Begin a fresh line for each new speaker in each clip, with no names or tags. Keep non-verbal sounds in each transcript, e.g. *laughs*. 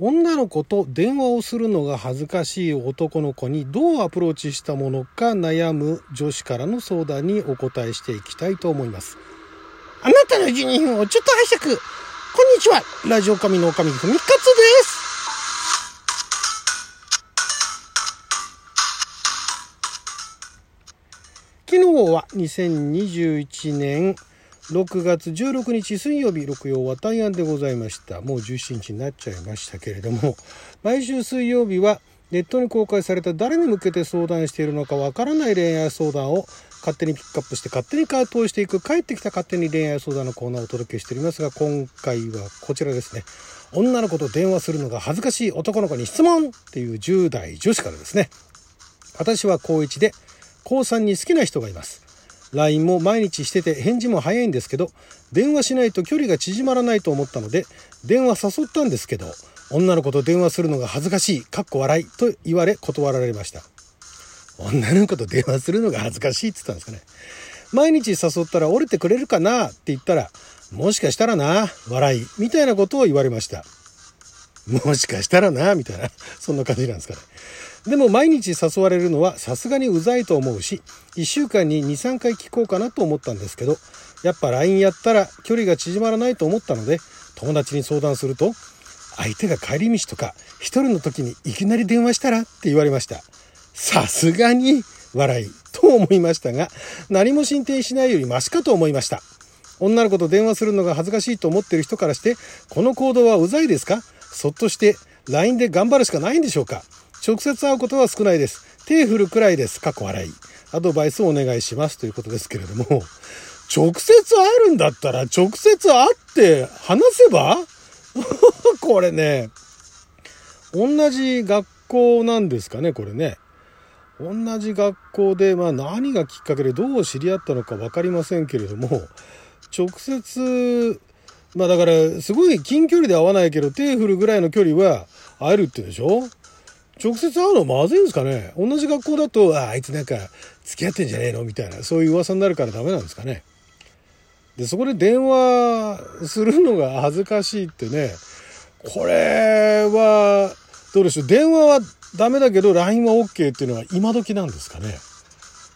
女の子と電話をするのが恥ずかしい男の子にどうアプローチしたものか悩む女子からの相談にお答えしていきたいと思います。あなたの12分をちょっと拝借。こんにちは。ラジオ神の神ふみかつです。昨日は2021年6月16日水曜日、六曜は大安でございました。もう17日になっちゃいましたけれども、毎週水曜日はネットに公開された誰に向けて相談しているのかわからない恋愛相談を勝手にピックアップして勝手に回答していく帰ってきた勝手に恋愛相談のコーナーをお届けしておりますが、今回はこちらですね。女の子と電話するのが恥ずかしい男の子に質問っていう10代女子からですね。私は高1で高3に好きな人がいます。LINE も毎日してて返事も早いんですけど、電話しないと距離が縮まらないと思ったので、電話誘ったんですけど、女の子と電話するのが恥ずかしい、かっこ笑いと言われ断られました。女の子と電話するのが恥ずかしいって言ったんですかね。毎日誘ったら折れてくれるかなって言ったら、もしかしたらな、笑い、みたいなことを言われました。もしかしたらな、みたいな、そんな感じなんですかね。でも毎日誘われるのはさすがにうざいと思うし、1週間に2、3回聞こうかなと思ったんですけど、やっぱ LINE やったら距離が縮まらないと思ったので、友達に相談すると、相手が帰り道とか一人の時にいきなり電話したらって言われました。さすがに笑いと思いましたが、何も進展しないよりマシかと思いました。女の子と電話するのが恥ずかしいと思ってる人からして、この行動はうざいですか？そっとして LINE で頑張るしかないんでしょうか？直接会うことは少ないです。手振るくらいです。過去笑い。アドバイスをお願いしますということですけれども、直接会えるんだったら直接会って話せば？*laughs* これね、同じ学校なんですかね、これね。同じ学校で、まあ何がきっかけでどう知り合ったのか分かりませんけれども、直接、まあだから、すごい近距離で会わないけど、手振るぐらいの距離は会えるって言うでしょ？直接会うのまずいんですかね？同じ学校だと、ああいつなんか付き合ってんじゃねえの？みたいな、そういう噂になるからダメなんですかね？で、そこで電話するのが恥ずかしいってね、これは、どうでしょう？電話はダメだけど LINE は OK っていうのは今時なんですかね？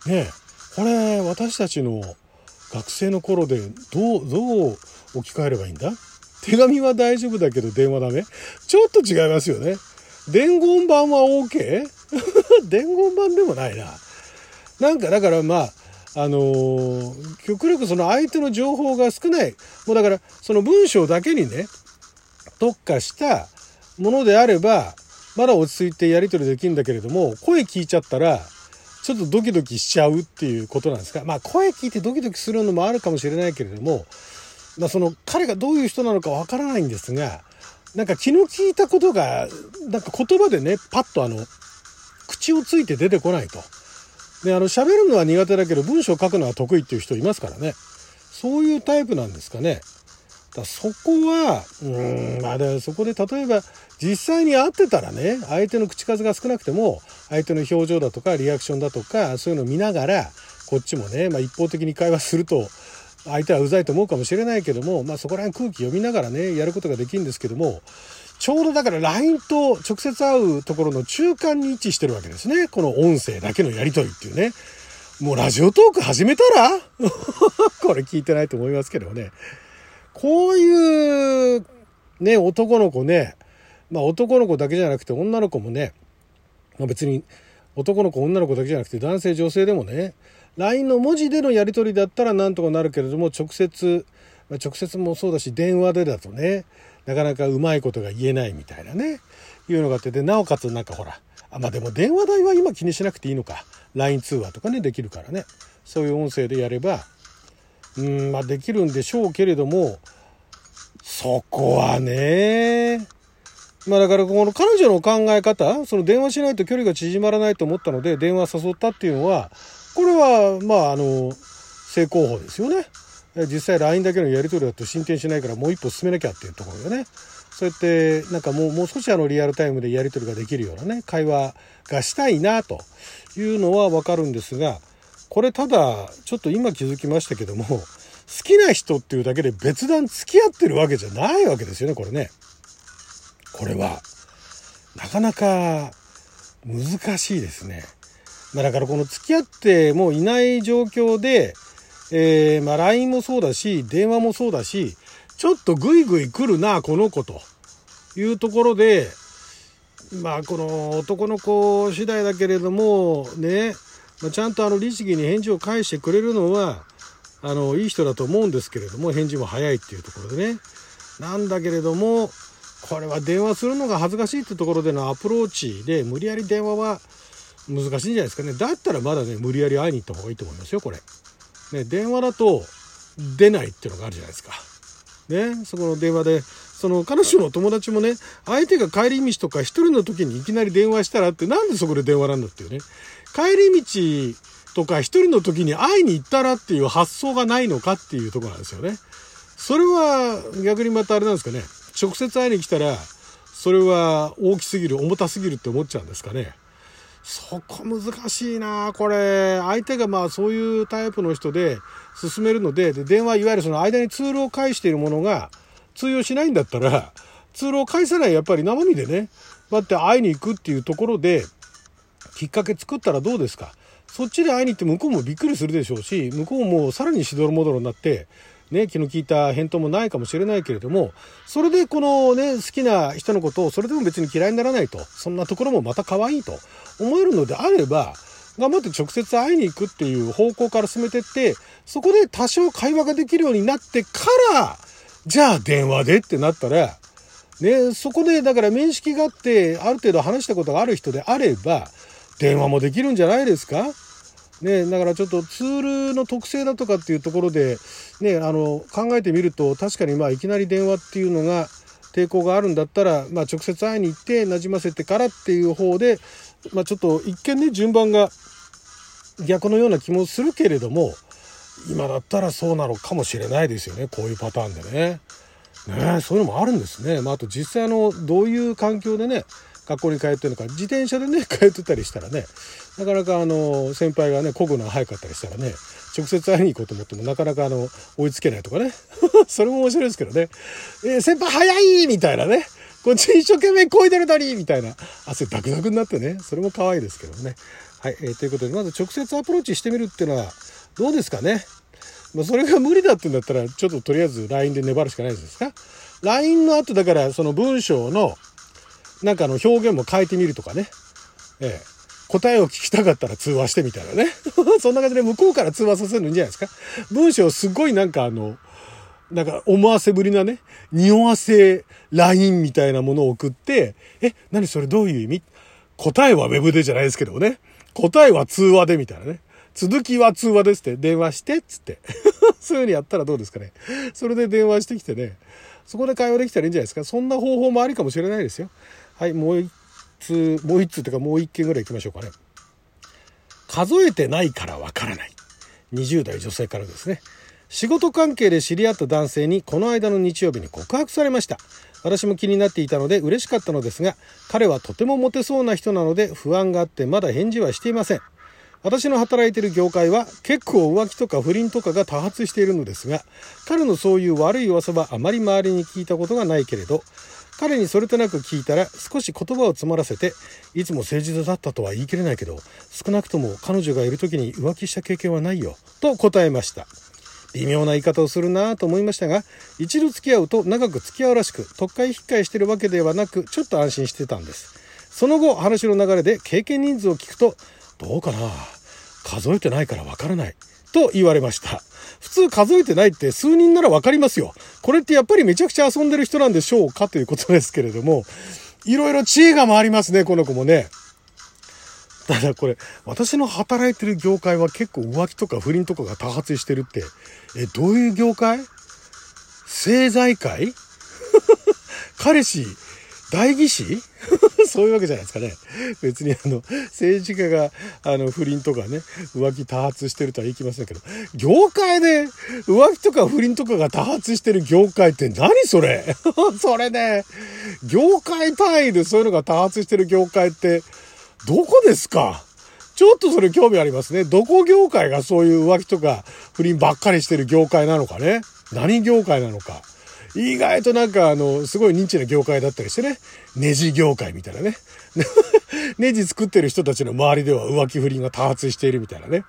ねこれ私たちの学生の頃でどう、どう置き換えればいいんだ？手紙は大丈夫だけど電話ダメ？ちょっと違いますよね。伝言版は OK? *laughs* 伝言版でもないな。なんかだからまあ、あのー、極力その相手の情報が少ない。もうだからその文章だけにね、特化したものであれば、まだ落ち着いてやり取りできるんだけれども、声聞いちゃったら、ちょっとドキドキしちゃうっていうことなんですか。まあ声聞いてドキドキするのもあるかもしれないけれども、まあその彼がどういう人なのかわからないんですが、なんか気の利いたことが、なんか言葉でね、パッとあの、口をついて出てこないと。で、あの、喋るのは苦手だけど文章を書くのは得意っていう人いますからね。そういうタイプなんですかね。だそこは、うん、まあでそこで例えば実際に会ってたらね、相手の口数が少なくても、相手の表情だとかリアクションだとか、そういうのを見ながら、こっちもね、まあ一方的に会話すると、相手はうざいと思うかもしれないけども、まあそこら辺空気読みながらね、やることができるんですけども、ちょうどだから LINE と直接会うところの中間に位置してるわけですね。この音声だけのやりとりっていうね。もうラジオトーク始めたら？*laughs* これ聞いてないと思いますけどね。こういうね、男の子ね、まあ男の子だけじゃなくて女の子もね、まあ、別に男の子女の子だけじゃなくて男性女性でもね、LINE の文字でのやり取りだったらなんとかなるけれども直接、ま、直接もそうだし電話でだとねなかなかうまいことが言えないみたいなねいうのがあってでなおかつなんかほらあまあでも電話代は今気にしなくていいのか。LINE 通話とかねできるからね。そういう音声でやればうんまあできるんでしょうけれどもそこはねまあだからこの彼女の考え方その電話しないと距離が縮まらないと思ったので電話誘ったっていうのはこれはまああの正攻法ですよね実際 LINE だけのやり取りだと進展しないからもう一歩進めなきゃっていうところでねそうやってなんかもうもう少しあのリアルタイムでやり取りができるようなね会話がしたいなというのはわかるんですがこれただちょっと今気づきましたけども好きな人っていうだけで別段付き合ってるわけじゃないわけですよねこれね。これはなかなか難しいですね。まあ、だからこの付き合ってもういない状況で、えー、まあ LINE もそうだし、電話もそうだし、ちょっとグイグイ来るな、この子というところで、まあこの男の子次第だけれども、ね、まあ、ちゃんとあの律儀に返事を返してくれるのは、あの、いい人だと思うんですけれども、返事も早いっていうところでね。なんだけれども、これは電話するのが恥ずかしいってところでのアプローチで、無理やり電話は難しいんじゃないですかね。だったらまだね、無理やり会いに行った方がいいと思いますよ、これ。ね、電話だと出ないっていうのがあるじゃないですか。ね、そこの電話で、その彼女の友達もね、相手が帰り道とか一人の時にいきなり電話したらって、なんでそこで電話なんだっていうね。帰り道とか一人の時に会いに行ったらっていう発想がないのかっていうとこなんですよね。それは逆にまたあれなんですかね。直接会いに来たら、それは大きすぎる、重たすぎるって思っちゃうんですかね。そこ難しいなこれ。相手がまあそういうタイプの人で進めるので、で電話、いわゆるその間にツールを介しているものが通用しないんだったら、ツールを返さないやっぱり生身でね、だって会いに行くっていうところで、きっかけ作ったらどうですか？そっちで会いに行って向こうもびっくりするでしょうし、向こうもさらにしどろもどろになって、ね、気の利いた返答もないかもしれないけれども、それでこのね、好きな人のことをそれでも別に嫌いにならないと、そんなところもまた可愛いと思えるのであれば、頑張って直接会いに行くっていう方向から進めてって、そこで多少会話ができるようになってから、じゃあ電話でってなったら、ね、そこでだから面識があって、ある程度話したことがある人であれば、電話もできるんじゃないですか？ね、だからちょっとツールの特性だとかっていうところで、ね、あの考えてみると確かにまあいきなり電話っていうのが抵抗があるんだったら、まあ、直接会いに行ってなじませてからっていう方で、まあ、ちょっと一見ね順番が逆のような気もするけれども今だったらそうなのかもしれないですよねこういうパターンでね。ねそういうのもあるんですね。まあ、あと実際のどういう環境でね学校に通ってるのか自転車でね *laughs* 通ってたりしたらねなかなかあの先輩がね漕ぐのが早かったりしたらね直接会いに行こうと思ってもなかなかあの追いつけないとかね *laughs* それも面白いですけどね「えー、先輩早い!」みたいなねこっち一生懸命漕いでるのにみたいな汗ダクダクになってねそれも可愛いですけどね。はい、えー、ということでまず直接アプローチしてみるっていうのはどうですかね？まあ、それが無理だってんだったらちょっととりあえず LINE で粘るしかないですか ?LINE の後だからその文章のなんかあの表現も変えてみるとかね。ええ。答えを聞きたかったら通話してみたいなね。*laughs* そんな感じで向こうから通話させるんじゃないですか。文章すごいなんかあの、なんか思わせぶりなね、匂わせ LINE みたいなものを送って、え、何それどういう意味？答えは Web でじゃないですけどね。答えは通話でみたいなね。続きは通話ですって電話してっつって。*laughs* そういう風にやったらどうですかね。それで電話してきてね。そこで会話できたらいいんじゃないですか。そんな方法もありかもしれないですよ。はい、もう一通、もう一通というかもう一件ぐらい行きましょうかね。数えてないからわからない。20代女性からですね。仕事関係で知り合った男性にこの間の日曜日に告白されました。私も気になっていたので嬉しかったのですが、彼はとてもモテそうな人なので不安があってまだ返事はしていません。私の働いている業界は結構浮気とか不倫とかが多発しているのですが、彼のそういう悪い噂はあまり周りに聞いたことがないけれど、彼にそれとなく聞いたら少し言葉を詰まらせていつも誠実だったとは言い切れないけど少なくとも彼女がいる時に浮気した経験はないよと答えました。微妙な言い方をするなぁと思いましたが一度付き合うと長く付き合うらしく特会引っかえしているわけではなくちょっと安心してたんです。その後話の流れで経験人数を聞くとどうかな？数えてないからわからない。と言われました。普通数えてないって数人ならわかりますよ。これってやっぱりめちゃくちゃ遊んでる人なんでしょうかということですけれども、いろいろ知恵が回りますね、この子もね。ただこれ、私の働いてる業界は結構浮気とか不倫とかが多発してるって、え、どういう業界？政財界？*laughs* 彼氏代議士？*laughs* そういうわけじゃないですかね。別にあの、政治家が、あの、不倫とかね、浮気多発してるとは言いきませんけど、業界で浮気とか不倫とかが多発してる業界って何それ？*laughs* それね、業界単位でそういうのが多発してる業界って、どこですか？ちょっとそれ興味ありますね。どこ業界がそういう浮気とか不倫ばっかりしてる業界なのかね？何業界なのか？意外となんかあの、すごい認知な業界だったりしてね。ネジ業界みたいなね。*laughs* ネジ作ってる人たちの周りでは浮気不倫が多発しているみたいなね。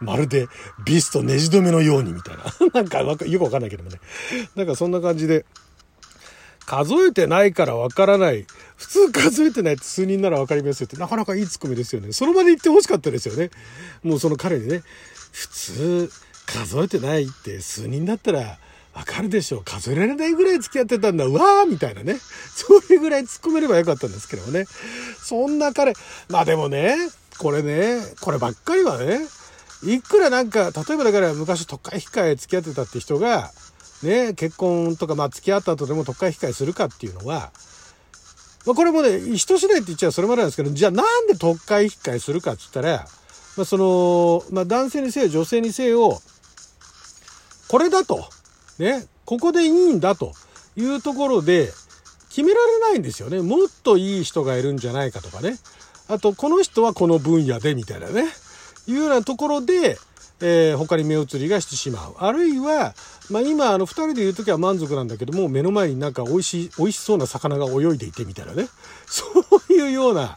まるでビスとネジ止めのようにみたいな。*laughs* なんかよくわかんないけどもね。なんかそんな感じで。数えてないからわからない。普通数えてないって数人ならわかりますよって、なかなかいいツッコミですよね。その場で言ってほしかったですよね。もうその彼にね、普通数えてないって数人だったらわかるでしょう。数えられないぐらい付き合ってたんだ。うわーみたいなね。*laughs* そういうぐらい突っ込めればよかったんですけどもね。そんな彼、まあでもね、これね、こればっかりはね、いくらなんか、例えばだから昔特会控え付き合ってたって人が、ね、結婚とか、まあ付き合った後でも特会控えするかっていうのは、まあこれもね、人次第って言っちゃそれまでなんですけど、じゃあなんで特会控えするかって言ったら、まあその、まあ男性にせよ女性にせよ、これだと。ね、ここでいいんだというところで決められないんですよね。もっといい人がいるんじゃないかとかね。あと、この人はこの分野でみたいなね。いうようなところで、えー、他に目移りがしてしまう。あるいは、まあ、今、あの、二人でいる時は満足なんだけども、目の前になんか美味しい、美味しそうな魚が泳いでいてみたいなね。*laughs* そういうような、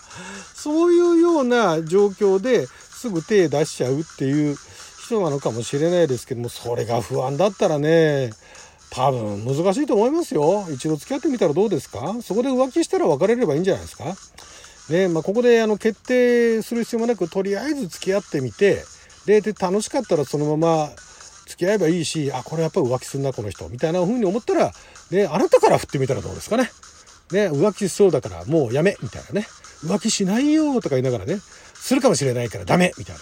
そういうような状況ですぐ手出しちゃうっていう人なのかもしれないですけども、それが不安だったらね、多分難しいと思いますよ。一度付き合ってみたらどうですか？そこで浮気したら別れればいいんじゃないですか？ね、まあ、ここであの決定する必要もなく、とりあえず付き合ってみて、で、で楽しかったらそのまま付き合えばいいし、あ、これやっぱり浮気すんな、この人、みたいな風に思ったら、ね、あなたから振ってみたらどうですかね？ね、浮気しそうだからもうやめ、みたいなね。浮気しないよ、とか言いながらね、するかもしれないからダメ、みたいな。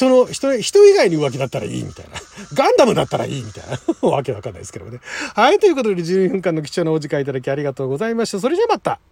人の、人、人以外に浮気だったらいいみたいな。ガンダムだったらいいみたいな。*laughs* わけわかんないですけどね。はい、ということで12分間の貴重なお時間いただきありがとうございました。それじゃあまた。